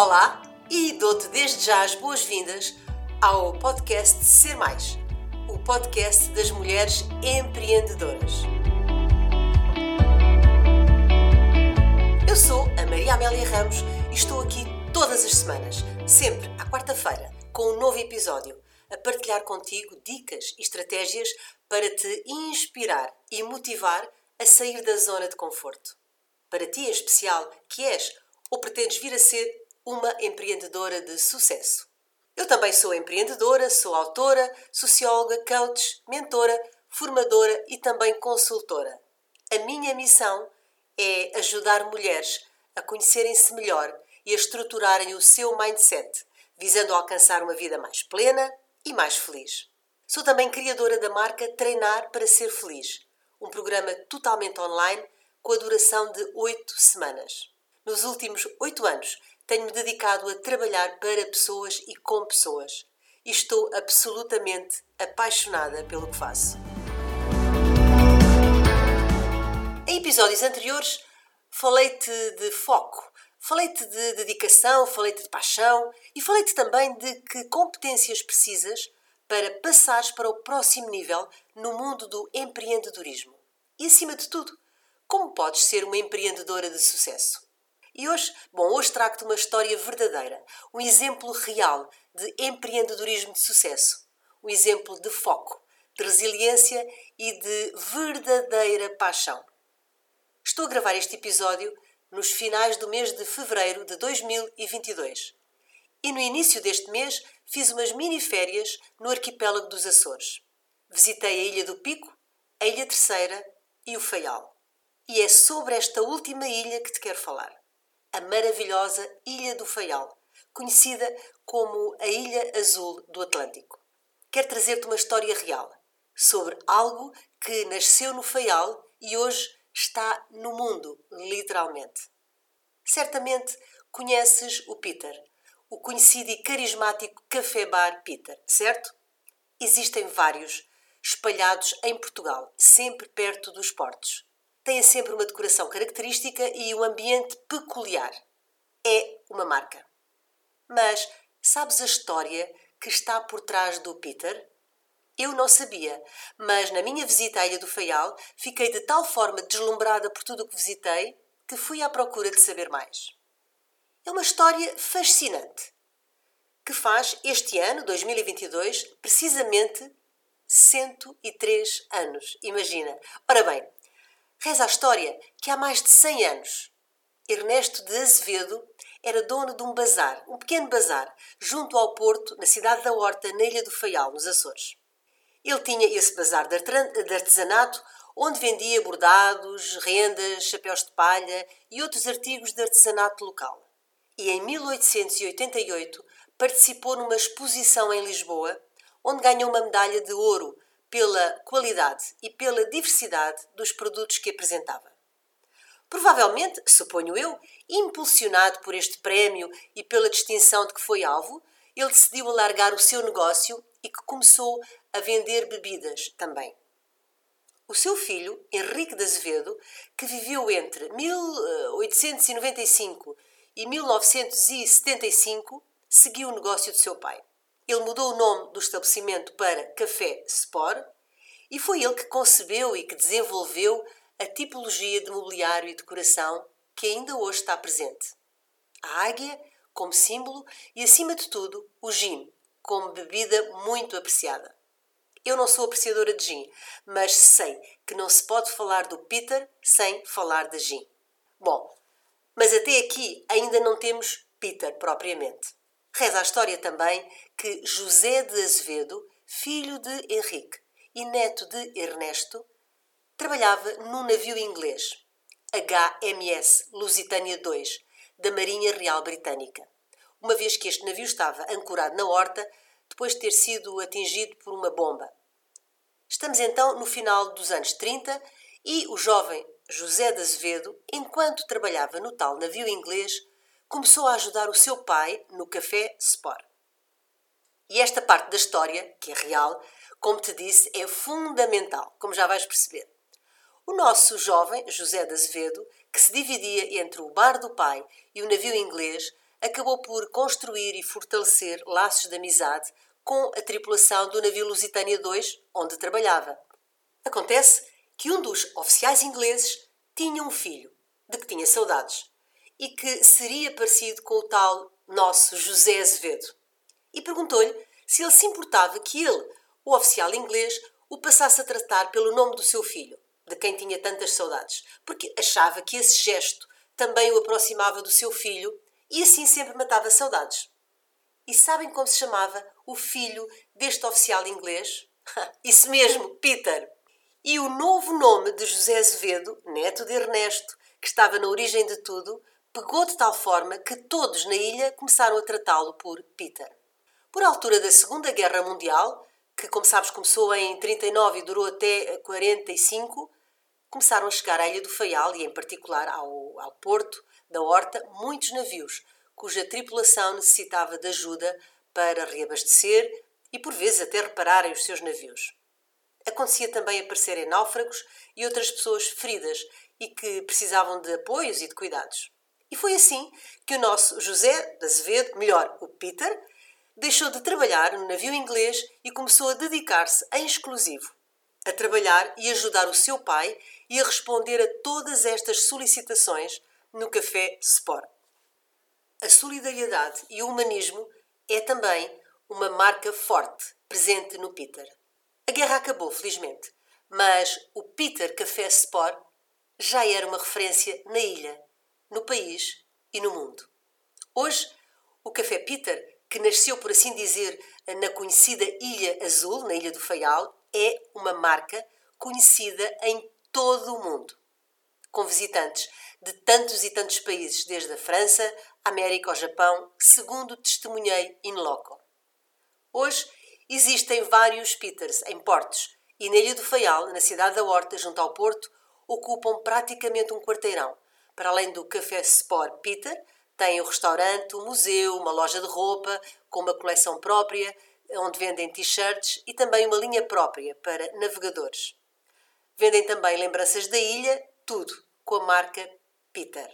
Olá e dou-te desde já as boas-vindas ao podcast Ser Mais, o podcast das mulheres empreendedoras. Eu sou a Maria Amélia Ramos e estou aqui todas as semanas, sempre à quarta-feira, com um novo episódio, a partilhar contigo dicas e estratégias para te inspirar e motivar a sair da zona de conforto. Para ti em especial, que és ou pretendes vir a ser uma empreendedora de sucesso. Eu também sou empreendedora, sou autora, socióloga, coach, mentora, formadora e também consultora. A minha missão é ajudar mulheres a conhecerem-se melhor e a estruturarem o seu mindset, visando alcançar uma vida mais plena e mais feliz. Sou também criadora da marca Treinar para Ser Feliz, um programa totalmente online com a duração de oito semanas. Nos últimos oito anos, tenho-me dedicado a trabalhar para pessoas e com pessoas. E estou absolutamente apaixonada pelo que faço. Em episódios anteriores, falei-te de foco, falei-te de dedicação, falei-te de paixão e falei-te também de que competências precisas para passares para o próximo nível no mundo do empreendedorismo. E acima de tudo, como podes ser uma empreendedora de sucesso? E hoje, bom, hoje trago-te uma história verdadeira, um exemplo real de empreendedorismo de sucesso, um exemplo de foco, de resiliência e de verdadeira paixão. Estou a gravar este episódio nos finais do mês de fevereiro de 2022. E no início deste mês fiz umas mini férias no arquipélago dos Açores. Visitei a Ilha do Pico, a Ilha Terceira e o Faial. E é sobre esta última ilha que te quero falar a maravilhosa Ilha do Faial, conhecida como a Ilha Azul do Atlântico. Quero trazer-te uma história real sobre algo que nasceu no Faial e hoje está no mundo, literalmente. Certamente conheces o Peter, o conhecido e carismático café bar Peter, certo? Existem vários, espalhados em Portugal, sempre perto dos portos têm sempre uma decoração característica e um ambiente peculiar. É uma marca. Mas sabes a história que está por trás do Peter? Eu não sabia, mas na minha visita à Ilha do Faial fiquei de tal forma deslumbrada por tudo o que visitei que fui à procura de saber mais. É uma história fascinante que faz este ano, 2022, precisamente 103 anos. Imagina. Ora bem, Reza a história que há mais de 100 anos, Ernesto de Azevedo era dono de um bazar, um pequeno bazar, junto ao porto, na cidade da Horta, na Ilha do Faial, nos Açores. Ele tinha esse bazar de artesanato, onde vendia bordados, rendas, chapéus de palha e outros artigos de artesanato local. E em 1888 participou numa exposição em Lisboa, onde ganhou uma medalha de ouro pela qualidade e pela diversidade dos produtos que apresentava. Provavelmente, suponho eu, impulsionado por este prémio e pela distinção de que foi alvo, ele decidiu alargar o seu negócio e que começou a vender bebidas também. O seu filho, Henrique de Azevedo, que viveu entre 1895 e 1975, seguiu o negócio do seu pai. Ele mudou o nome do estabelecimento para Café Sport e foi ele que concebeu e que desenvolveu a tipologia de mobiliário e decoração que ainda hoje está presente. A águia como símbolo e, acima de tudo, o gin como bebida muito apreciada. Eu não sou apreciadora de gin, mas sei que não se pode falar do Peter sem falar de gin. Bom, mas até aqui ainda não temos Peter propriamente. Reza a história também que José de Azevedo, filho de Henrique e neto de Ernesto, trabalhava num navio inglês, HMS Lusitânia II, da Marinha Real Britânica, uma vez que este navio estava ancorado na horta depois de ter sido atingido por uma bomba. Estamos então no final dos anos 30 e o jovem José de Azevedo, enquanto trabalhava no tal navio inglês, começou a ajudar o seu pai no café Sport. E esta parte da história, que é real, como te disse, é fundamental, como já vais perceber. O nosso jovem, José de Azevedo, que se dividia entre o bar do pai e o navio inglês, acabou por construir e fortalecer laços de amizade com a tripulação do navio Lusitânia 2, onde trabalhava. Acontece que um dos oficiais ingleses tinha um filho, de que tinha saudades, e que seria parecido com o tal nosso José Azevedo. E perguntou-lhe se ele se importava que ele, o oficial inglês, o passasse a tratar pelo nome do seu filho, de quem tinha tantas saudades, porque achava que esse gesto também o aproximava do seu filho e assim sempre matava saudades. E sabem como se chamava o filho deste oficial inglês? Isso mesmo, Peter! E o novo nome de José Azevedo, neto de Ernesto, que estava na origem de tudo, pegou de tal forma que todos na ilha começaram a tratá-lo por Peter. Por altura da Segunda Guerra Mundial, que, como sabes, começou em 39 e durou até 45, começaram a chegar à Ilha do Faial e, em particular, ao, ao porto da Horta, muitos navios, cuja tripulação necessitava de ajuda para reabastecer e, por vezes, até repararem os seus navios. Acontecia também aparecerem náufragos e outras pessoas feridas e que precisavam de apoios e de cuidados. E foi assim que o nosso José de Azevedo, melhor, o Peter, deixou de trabalhar no navio inglês e começou a dedicar-se em exclusivo a trabalhar e ajudar o seu pai e a responder a todas estas solicitações no Café Sport. A solidariedade e o humanismo é também uma marca forte presente no Peter. A guerra acabou, felizmente, mas o Peter Café Sport já era uma referência na ilha, no país e no mundo. Hoje, o Café Peter, que nasceu, por assim dizer, na conhecida Ilha Azul, na Ilha do Faial, é uma marca conhecida em todo o mundo, com visitantes de tantos e tantos países, desde a França, América ao Japão, segundo testemunhei in loco. Hoje existem vários Peters em portos e na Ilha do Faial, na cidade da Horta, junto ao porto, ocupam praticamente um quarteirão. Para além do Café Sport Peter, tem o restaurante, o museu, uma loja de roupa com uma coleção própria, onde vendem t-shirts e também uma linha própria para navegadores. Vendem também lembranças da ilha, tudo com a marca Peter.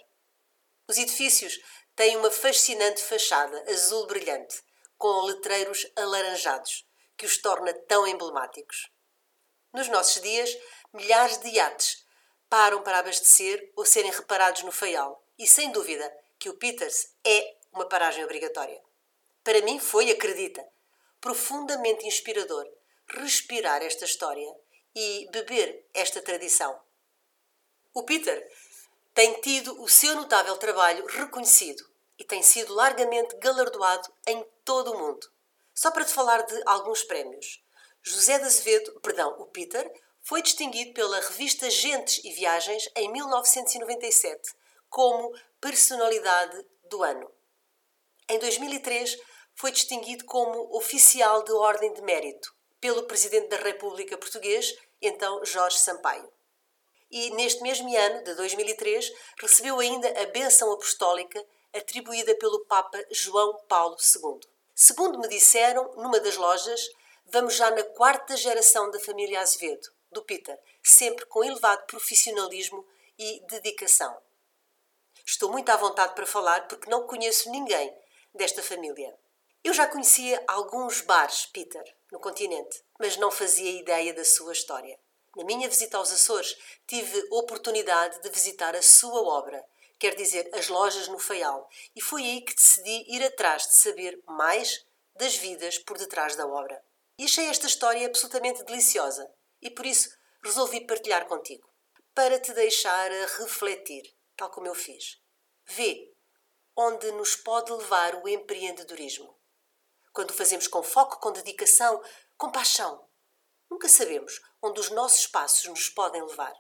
Os edifícios têm uma fascinante fachada azul brilhante, com letreiros alaranjados, que os torna tão emblemáticos. Nos nossos dias, milhares de iates param para abastecer ou serem reparados no Faial, e sem dúvida que o Peters é uma paragem obrigatória. Para mim foi, acredita, profundamente inspirador respirar esta história e beber esta tradição. O Peter tem tido o seu notável trabalho reconhecido e tem sido largamente galardoado em todo o mundo. Só para te falar de alguns prémios. José de Azevedo, perdão, o Peter, foi distinguido pela revista Gentes e Viagens em 1997 como Personalidade do Ano. Em 2003, foi distinguido como Oficial de Ordem de Mérito pelo Presidente da República Português, então Jorge Sampaio. E neste mesmo ano, de 2003, recebeu ainda a benção apostólica atribuída pelo Papa João Paulo II. Segundo me disseram, numa das lojas, vamos já na quarta geração da família Azevedo, do Peter, sempre com elevado profissionalismo e dedicação. Estou muito à vontade para falar porque não conheço ninguém desta família. Eu já conhecia alguns bares, Peter, no continente, mas não fazia ideia da sua história. Na minha visita aos Açores, tive oportunidade de visitar a sua obra, quer dizer, as lojas no Faial, e foi aí que decidi ir atrás de saber mais das vidas por detrás da obra. E achei esta história absolutamente deliciosa e por isso resolvi partilhar contigo, para te deixar a refletir, tal como eu fiz. Vê onde nos pode levar o empreendedorismo quando o fazemos com foco, com dedicação, com paixão. Nunca sabemos onde os nossos passos nos podem levar.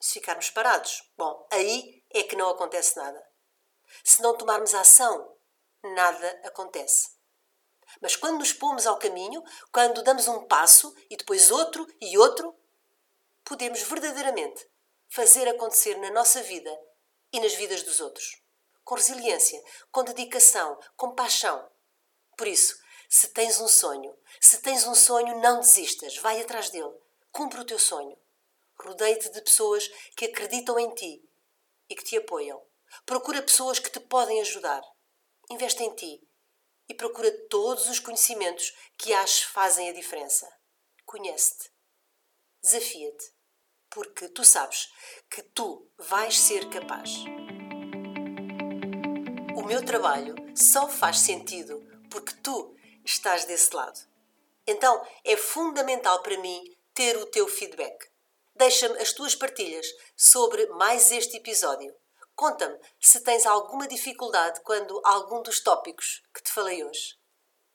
Se ficarmos parados, bom, aí é que não acontece nada. Se não tomarmos ação, nada acontece. Mas quando nos pomos ao caminho, quando damos um passo e depois outro e outro, podemos verdadeiramente fazer acontecer na nossa vida e nas vidas dos outros. Com resiliência, com dedicação, com paixão. Por isso, se tens um sonho, se tens um sonho, não desistas, vai atrás dele, cumpre o teu sonho. Rodeie-te de pessoas que acreditam em ti e que te apoiam. Procura pessoas que te podem ajudar. investe em ti e procura todos os conhecimentos que aches fazem a diferença. Conhece-te. Desafia-te. Porque tu sabes que tu vais ser capaz. O meu trabalho só faz sentido porque tu estás desse lado. Então é fundamental para mim ter o teu feedback. Deixa-me as tuas partilhas sobre mais este episódio. Conta-me se tens alguma dificuldade quando algum dos tópicos que te falei hoje.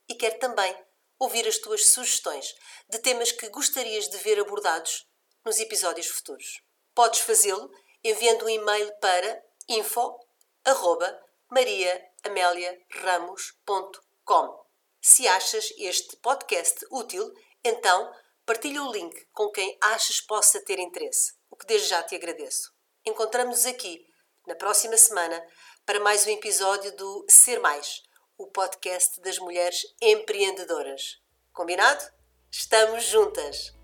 E quero também ouvir as tuas sugestões de temas que gostarias de ver abordados nos episódios futuros. Podes fazê-lo enviando um e-mail para info@mariaameliaramos.com. Se achas este podcast útil, então partilha o link com quem achas possa ter interesse, o que desde já te agradeço. Encontramos-nos aqui na próxima semana para mais um episódio do Ser Mais, o podcast das mulheres empreendedoras. Combinado? Estamos juntas!